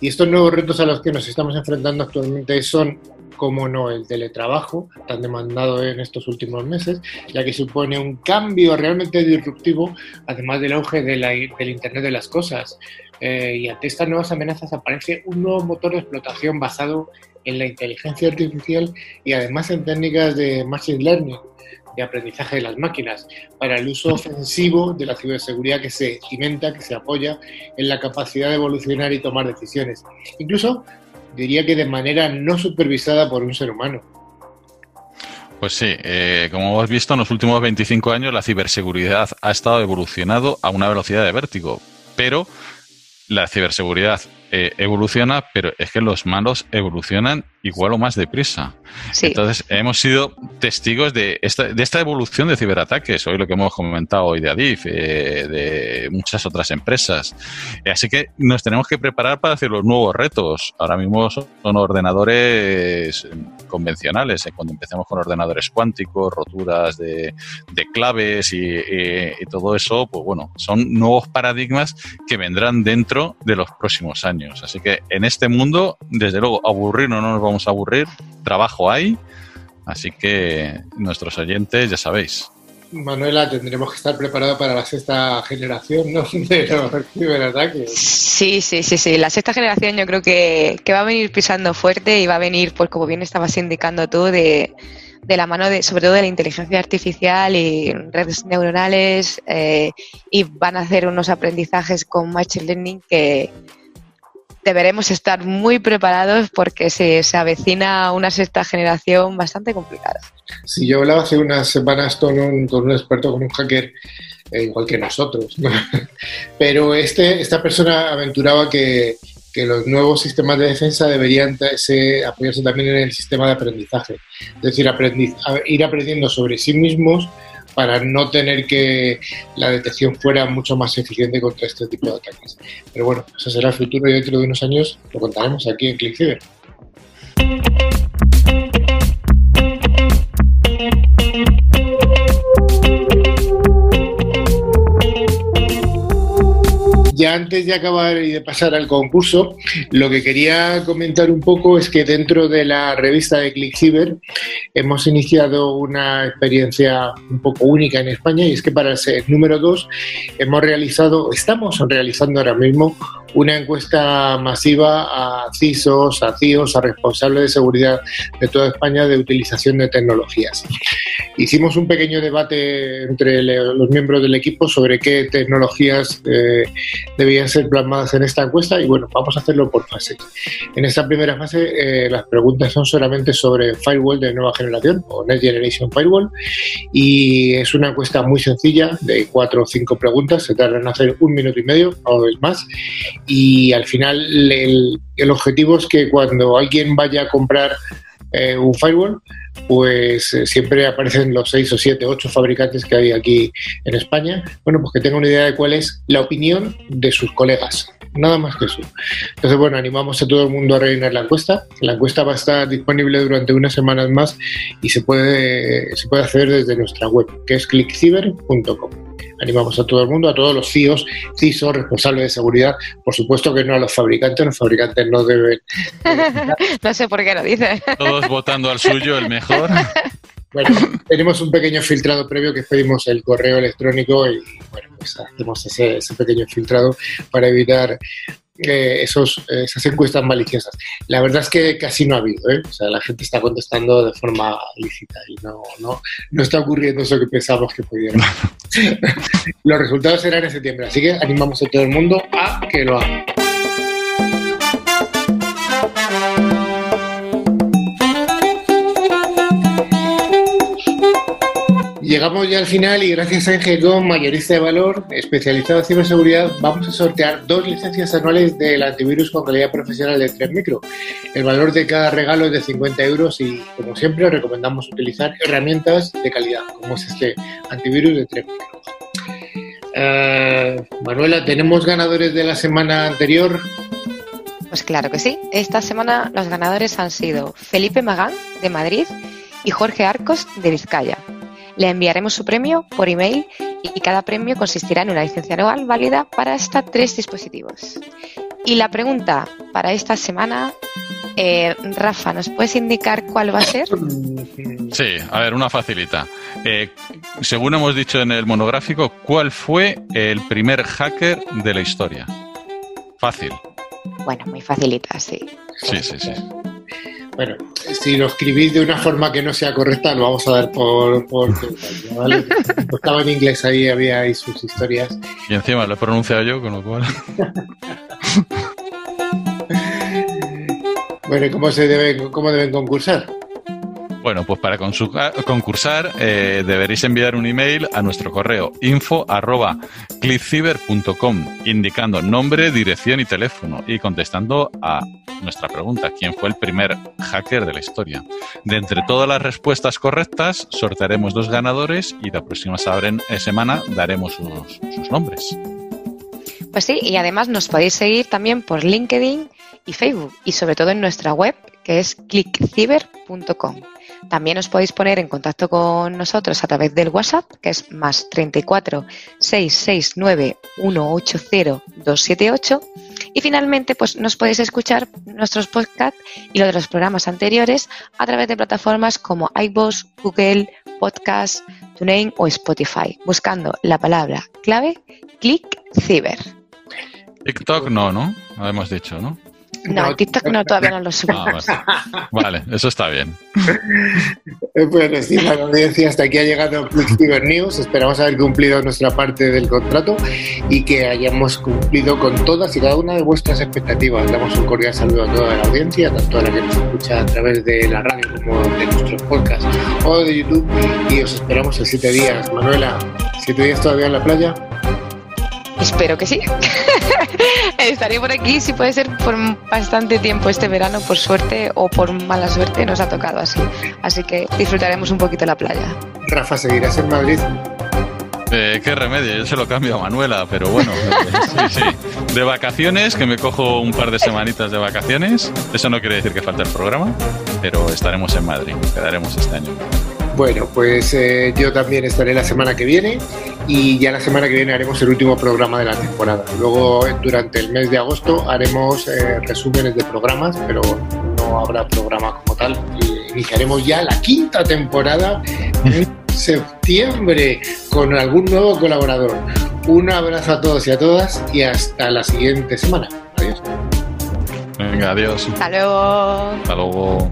Y estos nuevos retos a los que nos estamos enfrentando actualmente son como no el teletrabajo, tan demandado en estos últimos meses, ya que supone un cambio realmente disruptivo, además del auge de del Internet de las Cosas. Eh, y ante estas nuevas amenazas aparece un nuevo motor de explotación basado en la inteligencia artificial y además en técnicas de machine learning, de aprendizaje de las máquinas, para el uso ofensivo de la ciberseguridad que se cimenta, que se apoya en la capacidad de evolucionar y tomar decisiones. Incluso diría que de manera no supervisada por un ser humano. Pues sí, eh, como hemos visto en los últimos 25 años la ciberseguridad ha estado evolucionando a una velocidad de vértigo, pero la ciberseguridad eh, evoluciona, pero es que los malos evolucionan igual o más deprisa. Entonces, hemos sido testigos de esta, de esta evolución de ciberataques, hoy lo que hemos comentado hoy de Adif, eh, de muchas otras empresas. Así que nos tenemos que preparar para hacer los nuevos retos. Ahora mismo son ordenadores convencionales, ¿eh? cuando empecemos con ordenadores cuánticos, roturas de, claves y, y todo eso, pues bueno, son nuevos paradigmas que vendrán dentro de los próximos años. Así que en este mundo, desde luego, aburrirnos no nos vamos a aburrir, trabajo hay, así que nuestros oyentes ya sabéis. Manuela, tendremos que estar preparados para la sexta generación ¿no? de los ciberataques. Sí, sí, sí, sí. La sexta generación yo creo que, va a venir pisando fuerte y va a venir, pues como bien estabas indicando tú, de, de la mano de, sobre todo de la inteligencia artificial y redes neuronales eh, y van a hacer unos aprendizajes con Machine Learning que, deberemos estar muy preparados porque se, se avecina una sexta generación bastante complicada. Sí, yo hablaba hace unas semanas con un, con un experto, con un hacker, eh, igual que nosotros, pero este, esta persona aventuraba que, que los nuevos sistemas de defensa deberían apoyarse también en el sistema de aprendizaje, es decir, ir aprendiendo sobre sí mismos para no tener que la detección fuera mucho más eficiente contra este tipo de ataques. Pero bueno, eso será el futuro y dentro de unos años lo contaremos aquí en ClickCiber. Ya antes de acabar y de pasar al concurso, lo que quería comentar un poco es que dentro de la revista de ClickCiber hemos iniciado una experiencia un poco única en España y es que para el número 2 hemos realizado, estamos realizando ahora mismo una encuesta masiva a CISOs, a CIOs, a responsables de seguridad de toda España de utilización de tecnologías. Hicimos un pequeño debate entre los miembros del equipo sobre qué tecnologías eh, debían ser plasmadas en esta encuesta y bueno, vamos a hacerlo por fases. En esta primera fase eh, las preguntas son solamente sobre firewall de nueva generación o Next Generation Firewall y es una encuesta muy sencilla de cuatro o cinco preguntas, se tardan en hacer un minuto y medio o más y al final el, objetivo es que cuando alguien vaya a comprar eh, un firewall pues eh, siempre aparecen los seis o siete, ocho fabricantes que hay aquí en España. Bueno, pues que tengan una idea de cuál es la opinión de sus colegas. Nada más que eso. Entonces, bueno, animamos a todo el mundo a rellenar la encuesta. La encuesta va a estar disponible durante unas semanas más y se puede, se puede hacer desde nuestra web, que es clickciber.com animamos a todo el mundo, a todos los CIOs, CISO, responsables de seguridad, por supuesto que no a los fabricantes, los fabricantes no deben... no sé por qué lo dice. Todos votando al suyo, el mejor. Bueno, tenemos un pequeño filtrado previo que pedimos el correo electrónico y bueno, pues hacemos ese, ese pequeño filtrado para evitar eh, esos, esas encuestas maliciosas. La verdad es que casi no ha habido, ¿eh? o sea, la gente está contestando de forma lícita y no, no, no está ocurriendo eso que pensamos que pudiera. Los resultados serán en septiembre, así que animamos a todo el mundo a que lo haga. Llegamos ya al final y gracias a Engecom, mayorista de valor, especializado en ciberseguridad, vamos a sortear dos licencias anuales del antivirus con calidad profesional de 3 micro. El valor de cada regalo es de 50 euros y, como siempre, recomendamos utilizar herramientas de calidad, como es este antivirus de 3 micro. Eh, Manuela, ¿tenemos ganadores de la semana anterior? Pues claro que sí. Esta semana los ganadores han sido Felipe Magán, de Madrid, y Jorge Arcos, de Vizcaya. Le enviaremos su premio por email y cada premio consistirá en una licencia anual válida para hasta tres dispositivos. Y la pregunta para esta semana, eh, Rafa, ¿nos puedes indicar cuál va a ser? Sí, a ver, una facilita. Eh, según hemos dicho en el monográfico, ¿cuál fue el primer hacker de la historia? Fácil. Bueno, muy facilita, sí. Sí, sí, sí. Bueno, si lo escribís de una forma que no sea correcta, lo vamos a dar por... por ¿vale? Estaba en inglés ahí, había ahí sus historias. Y encima lo he pronunciado yo, con lo cual... bueno, ¿y cómo, se debe, cómo deben concursar? Bueno, pues para concursar eh, deberéis enviar un email a nuestro correo info arroba indicando nombre, dirección y teléfono y contestando a nuestra pregunta, ¿quién fue el primer hacker de la historia? De entre todas las respuestas correctas, sortearemos dos ganadores y la próxima eh, semana daremos sus, sus nombres. Pues sí, y además nos podéis seguir también por LinkedIn y Facebook y sobre todo en nuestra web que es clickciber.com. También os podéis poner en contacto con nosotros a través del WhatsApp, que es más 34 669 180 278. Y finalmente, pues nos podéis escuchar nuestros podcasts y los de los programas anteriores a través de plataformas como iVoox, Google, Podcast, TuneIn o Spotify, buscando la palabra clave Click Ciber. TikTok no, ¿no? Lo hemos dicho, ¿no? No, TikTok no, todavía no lo subimos. Ah, vale. eso está bien. Bueno, sí, la audiencia, hasta aquí ha llegado Clickciber News. Esperamos haber cumplido nuestra parte del contrato y que hayamos cumplido con todas y cada una de vuestras expectativas. Damos un cordial saludo a toda la audiencia, tanto a la que nos escucha a través de la radio como de nuestros podcasts o de YouTube. Y os esperamos en siete días. Manuela, ¿siete días todavía en la playa? Espero que sí. Estaré por aquí, si puede ser, por bastante tiempo este verano, por suerte o por mala suerte, nos ha tocado así. Así que disfrutaremos un poquito la playa. Rafa, ¿seguirás en Madrid? Eh, qué remedio, yo se lo cambio a Manuela, pero bueno, sí, sí. De vacaciones, que me cojo un par de semanitas de vacaciones. Eso no quiere decir que falte el programa, pero estaremos en Madrid, quedaremos este año. Bueno, pues eh, yo también estaré la semana que viene y ya la semana que viene haremos el último programa de la temporada. Luego, durante el mes de agosto, haremos eh, resúmenes de programas, pero no habrá programa como tal. Iniciaremos ya la quinta temporada en septiembre con algún nuevo colaborador. Un abrazo a todos y a todas y hasta la siguiente semana. Adiós. Venga, adiós. Hasta luego. Hasta luego.